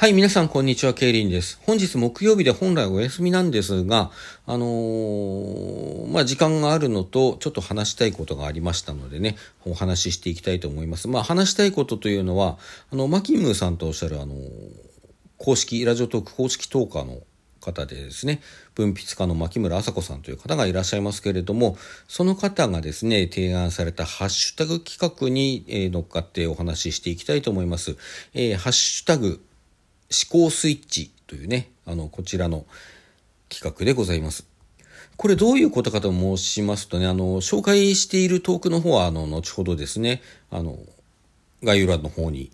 はい、皆さん、こんにちは、ケイリンです。本日木曜日で本来お休みなんですが、あのー、まあ、時間があるのと、ちょっと話したいことがありましたのでね、お話ししていきたいと思います。まあ、話したいことというのは、あの、マキムーさんとおっしゃる、あのー、公式、ラジオトーク公式トーカーの方でですね、文筆家の牧村麻子さんという方がいらっしゃいますけれども、その方がですね、提案されたハッシュタグ企画に、え乗っかってお話ししていきたいと思います。えー、ハッシュタグ思考スイッチというね、あの、こちらの企画でございます。これどういうことかと申しますとね、あの、紹介しているトークの方は、あの、後ほどですね、あの、概要欄の方に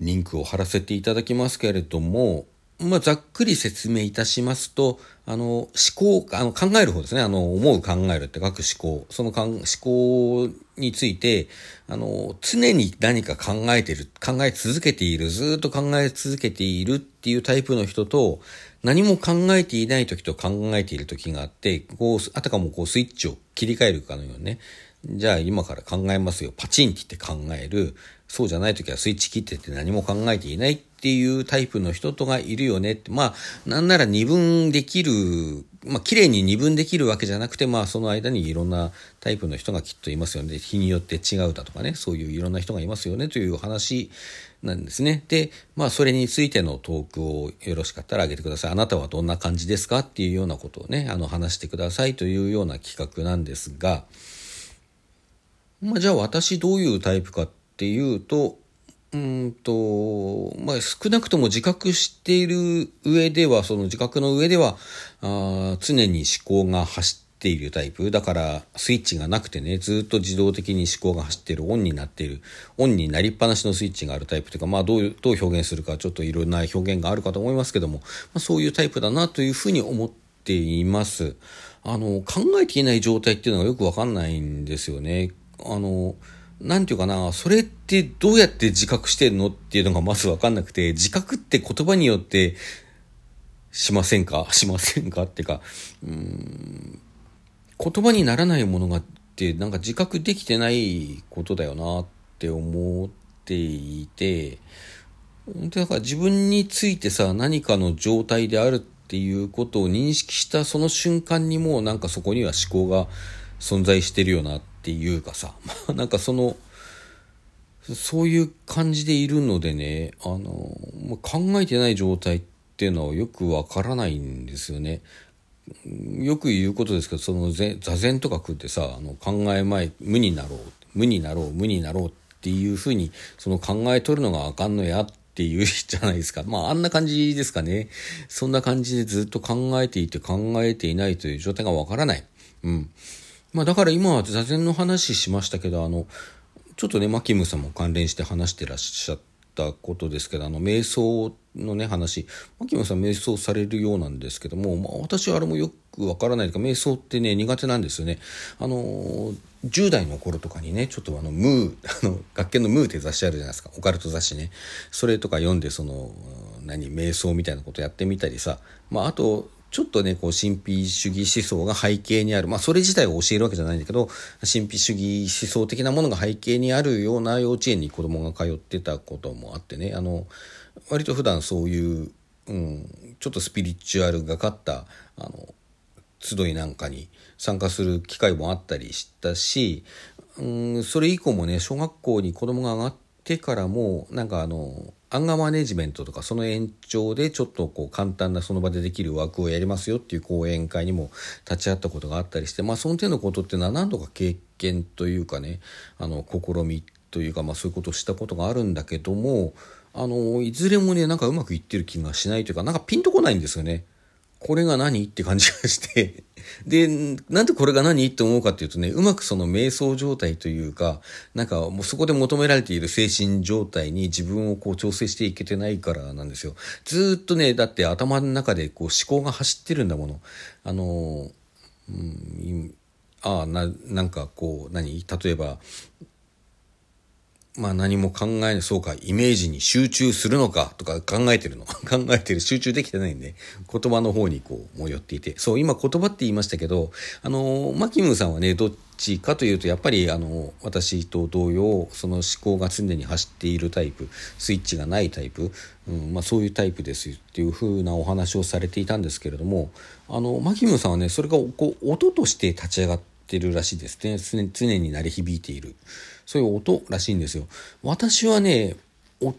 リンクを貼らせていただきますけれども、まあ、ざっくり説明いたしますと、あの、思考、あの、考える方ですね。あの、思う考えるって書く思考。その思考について、あの、常に何か考えてる、考え続けている、ずっと考え続けているっていうタイプの人と、何も考えていない時と考えている時があって、こう、あたかもこうスイッチを切り替えるかのようにね、じゃあ今から考えますよ。パチンって言って考える。そうじゃない時はスイッチ切ってて何も考えていないっていうタイプの人とがいるよねって。まあ、なんなら二分できる、まあ、綺麗に二分できるわけじゃなくて、まあ、その間にいろんなタイプの人がきっといますよね。日によって違うだとかね、そういういろんな人がいますよねという話なんですね。で、まあ、それについてのトークをよろしかったらあげてください。あなたはどんな感じですかっていうようなことをね、あの、話してくださいというような企画なんですが、まあ、じゃあ私どういうタイプかっていうと、うんと、まあ、少なくとも自覚している上では、その自覚の上では、あ常に思考が走っているタイプ。だから、スイッチがなくてね、ずっと自動的に思考が走っている、オンになっている、オンになりっぱなしのスイッチがあるタイプというか、まあ、どう、どう表現するか、ちょっといろんな表現があるかと思いますけども、まあ、そういうタイプだなというふうに思っています。あの、考えていない状態っていうのがよくわかんないんですよね。あの、なんていうかな、それってどうやって自覚してるのっていうのがまずわかんなくて、自覚って言葉によってしませんか？しませんか？っていうか、うん、言葉にならないものがってなんか自覚できてないことだよなって思っていて、本当だから自分についてさ、何かの状態であるっていうことを認識したその瞬間にもうなんかそこには思考が存在してるよなってっていうかさ、まあ、なんかその、そういう感じでいるのでね、あの、考えてない状態っていうのはよくわからないんですよね。よく言うことですけど、その座禅とか食ってさ、あの考え前、無になろう、無になろう、無になろうっていうふうに、その考え取るのがあかんのやっていうじゃないですか。まあ、あんな感じですかね。そんな感じでずっと考えていて考えていないという状態がわからない。うん。まあだから今は座禅の話しましたけど、あの、ちょっとね、マキムさんも関連して話してらっしゃったことですけど、あの、瞑想のね、話、マキムさん瞑想されるようなんですけども、まあ私はあれもよくわからないとか、瞑想ってね、苦手なんですよね。あの、10代の頃とかにね、ちょっとあの、ムー、あの、学研のムーって雑誌あるじゃないですか。オカルト雑誌ね。それとか読んで、その、何、瞑想みたいなことやってみたりさ、まああと、ちょっとね、こう、神秘主義思想が背景にある。まあ、それ自体を教えるわけじゃないんだけど、神秘主義思想的なものが背景にあるような幼稚園に子供が通ってたこともあってね、あの、割と普段そういう、うん、ちょっとスピリチュアルがかった、あの、集いなんかに参加する機会もあったりしたし、うん、それ以降もね、小学校に子供が上がってからも、なんかあの、アンガーマネジメントとかその延長でちょっとこう簡単なその場でできる枠をやりますよっていう講演会にも立ち会ったことがあったりして、まあその手のことっていうのは何度か経験というかね、あの、試みというか、まあそういうことをしたことがあるんだけども、あの、いずれもね、なんかうまくいってる気がしないというか、なんかピンとこないんですよね。これが何？って感じがしてで、なんでこれが何？って思うかっていうとね、うまくその瞑想状態というか、なんかもうそこで求められている精神状態に自分をこう調整していけてないからなんですよ。ずっとね、だって頭の中でこう思考が走ってるんだもの。あの、うん、ああ、な、なんかこう、何？例えば、まあ何も考えない、そうか、イメージに集中するのかとか考えてるの。考えてる、集中できてないんで、言葉の方にこう、もう寄っていて。そう、今言葉って言いましたけど、あの、マキムさんはね、どっちかというと、やっぱりあの、私と同様、その思考が常に走っているタイプ、スイッチがないタイプ、うん、まあそういうタイプですっていう風なお話をされていたんですけれども、あの、マキムさんはね、それがこう、音として立ち上がってるらしいですね。常に鳴り響いている。そういう音らしいんですよ。私はね、音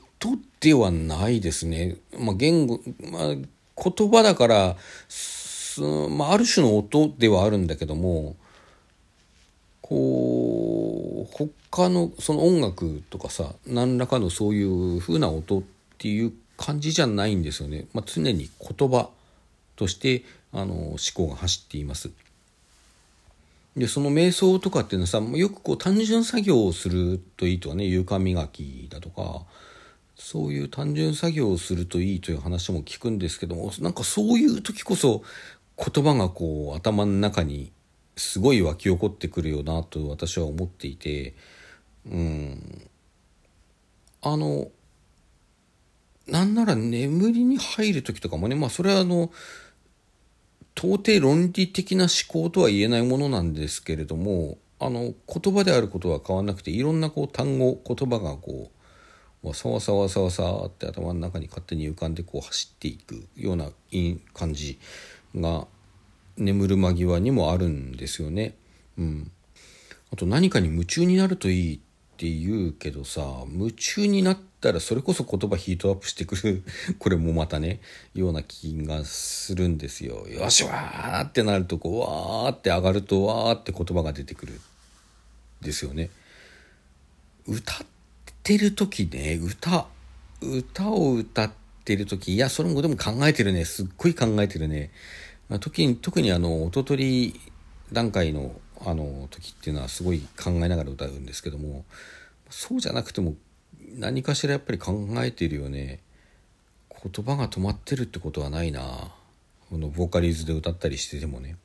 ではないですね。まあ、言語、まあ、言葉だから、まあ、ある種の音ではあるんだけども、こう、他のその音楽とかさ、何らかのそういう風な音っていう感じじゃないんですよね。まあ、常に言葉としてあの思考が走っています。で、その瞑想とかっていうのはさ、よくこう単純作業をするといいとかね、床磨きだとか、そういう単純作業をするといいという話も聞くんですけども、なんかそういう時こそ言葉がこう頭の中にすごい湧き起こってくるよなと私は思っていて、うん。あの、なんなら眠りに入る時とかもね、まあそれはあの、到底論理的な思考とは言えないものなんですけれどもあの言葉であることは変わらなくていろんなこう単語言葉がこうわさわさわさわさって頭の中に勝手に浮かんでこう走っていくような感じが眠る間際にもあるんですよね。うん、あと何かに夢中になるといいって言うけどさ夢中になったらそれこそ言葉ヒートアップしてくる これもまたねような気がするんですよ。よしわーってなるとこうわーって上がるとわーって言葉が出てくるですよね。歌ってる時ね歌歌を歌ってる時いやそれもでも考えてるねすっごい考えてるね。時に特にあの音取り段階のあの時っていうのはすごい考えながら歌うんですけどもそうじゃなくても何かしらやっぱり考えているよね。言葉が止まってるってことはないな。このボーカリーズで歌ったりしててもね。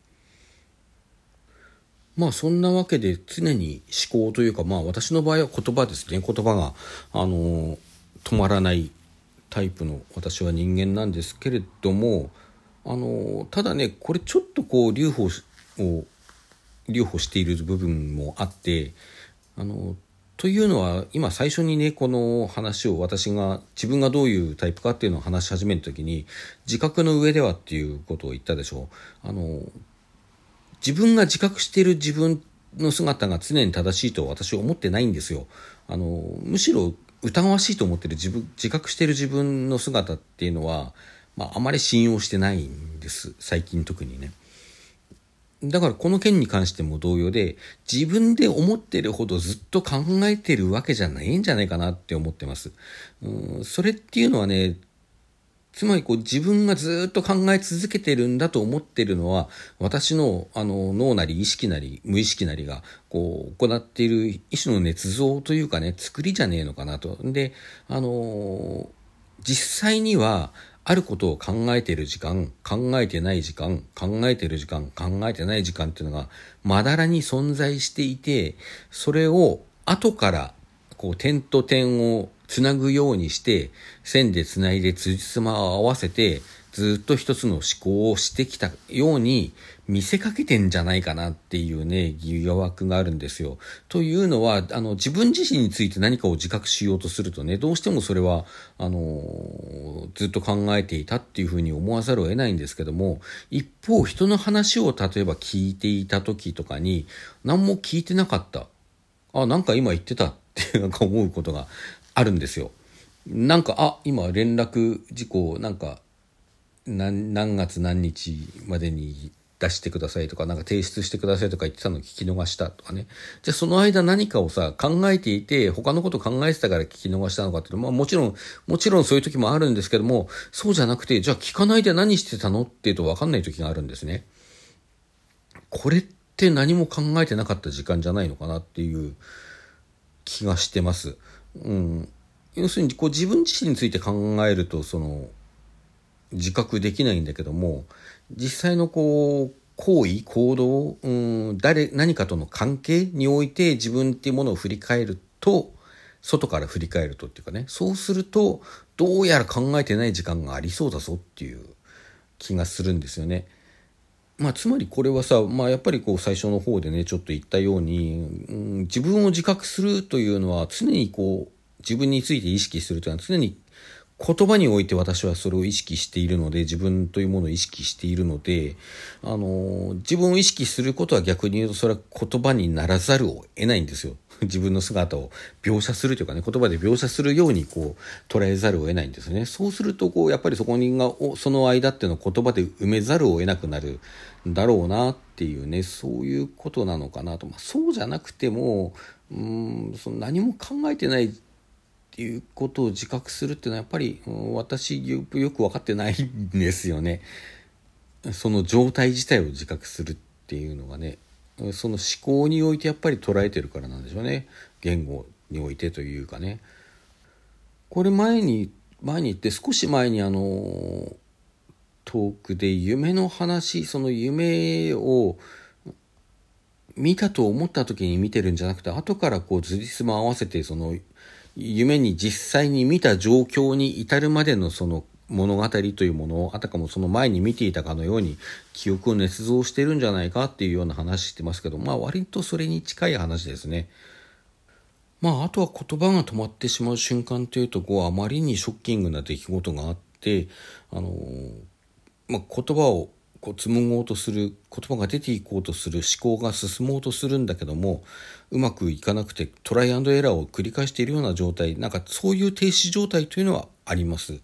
まあそんなわけで常に思考というかまあ私の場合は言葉ですね。言葉があの止まらないタイプの私は人間なんですけれどもあのただねこれちょっとこう留保を留保している部分もあってあのというのは今最初にねこの話を私が自分がどういうタイプかっていうのを話し始める時に自覚の上ではっていうことを言ったでしょう。あの自分が自覚している自分の姿が常に正しいと私は思ってないんですよ。あのむしろ疑わしいと思ってる自分自覚している自分の姿っていうのは、まあ、あまり信用してないんです。最近特にね。だからこの件に関しても同様で、自分で思ってるほどずっと考えてるわけじゃないんじゃないかなって思ってます。うんそれっていうのはね、つまりこう自分がずっと考え続けてるんだと思ってるのは、私のあの脳なり意識なり無意識なりがこう行っている一種の捏造というかね、作りじゃねえのかなと。で、あのー、実際にはあることを考えている時間、考えてない時間、考えている時間、考えてない時間っていうのがまだらに存在していて、それを後からこう点と点をつなぐようにして、線でつないで辻褄を合わせて、ずっと一つの思考をしてきたように見せかけてんじゃないかなっていうね、疑惑があるんですよ。というのは、あの、自分自身について何かを自覚しようとするとね、どうしてもそれは、あの、ずっと考えていたっていうふうに思わざるを得ないんですけども、一方、人の話を例えば聞いていた時とかに、何も聞いてなかった。あ、なんか今言ってたって なんか思うことがあるんですよ。なんか、あ、今連絡事項、なんか、何何月何日までに出してくださいとか、なんか提出してくださいとか言ってたの聞き逃したとかね。じゃあその間何かをさ、考えていて、他のこと考えてたから聞き逃したのかっていうと、まあもちろん、もちろんそういう時もあるんですけども、そうじゃなくて、じゃあ聞かないで何してたのっていうと分かんない時があるんですね。これって何も考えてなかった時間じゃないのかなっていう気がしてます。うん。要するに、こう自分自身について考えると、その、自覚できないんだけども実際のこう行為行動うん誰何かとの関係において自分っていうものを振り返ると外から振り返るとっていうかね、そうすると、どうやら考えてない時間がありそうだぞっていう気がするんですよね。まあ、つまりこれはさ、まあ、やっぱりこう最初の方でねちょっと言ったように、うん、自分を自覚するというのは常にこう自分について意識するというのは常に言葉において私はそれを意識しているので自分というものを意識しているのであの自分を意識することは逆に言うとそれは言葉にならざるを得ないんですよ。自分の姿を描写するというかね言葉で描写するようにこう捉えざるを得ないんですね。そうするとこうやっぱりそこにがその間っていうのを言葉で埋めざるを得なくなるだろうなっていうねそういうことなのかなと、まあ、そうじゃなくてもうんその何も考えてないいうことを自覚するっていうのはやっぱり私よく分かってないんですよね。その状態自体を自覚するっていうのがねその思考においてやっぱり捉えてるからなんでしょうね言語においてというかね。これ前に前に言って少し前にあのトークで夢の話その夢を見たと思った時に見てるんじゃなくて後からこうずりすも合わせてその夢に実際に見た状況に至るまでのその物語というものをあたかもその前に見ていたかのように記憶を捏造してるんじゃないかっていうような話してますけどまあ割とそれに近い話ですね。まああとは言葉が止まってしまう瞬間というとこうあまりにショッキングな出来事があってあのまあ、言葉をこう紡ごうとする言葉が出ていこうとする思考が進もうとするんだけどもうまくいかなくてトライアンドエラーを繰り返しているような状態なんかそういう停止状態というのはあります。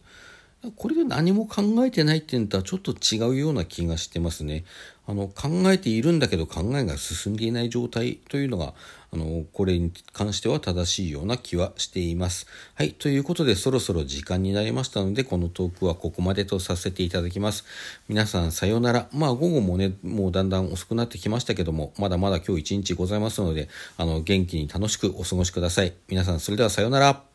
これで何も考えてないっていうのとはちょっと違うような気がしてますね。あの考えているんだけど考えが進んでいない状態というのがあのこれに関しては正しいような気はしています。はいということでそろそろ時間になりましたのでこのトークはここまでとさせていただきます。皆さんさようなら。まあ午後もねもうだんだん遅くなってきましたけどもまだまだ今日一日ございますのであの元気に楽しくお過ごしください。皆さんそれではさようなら。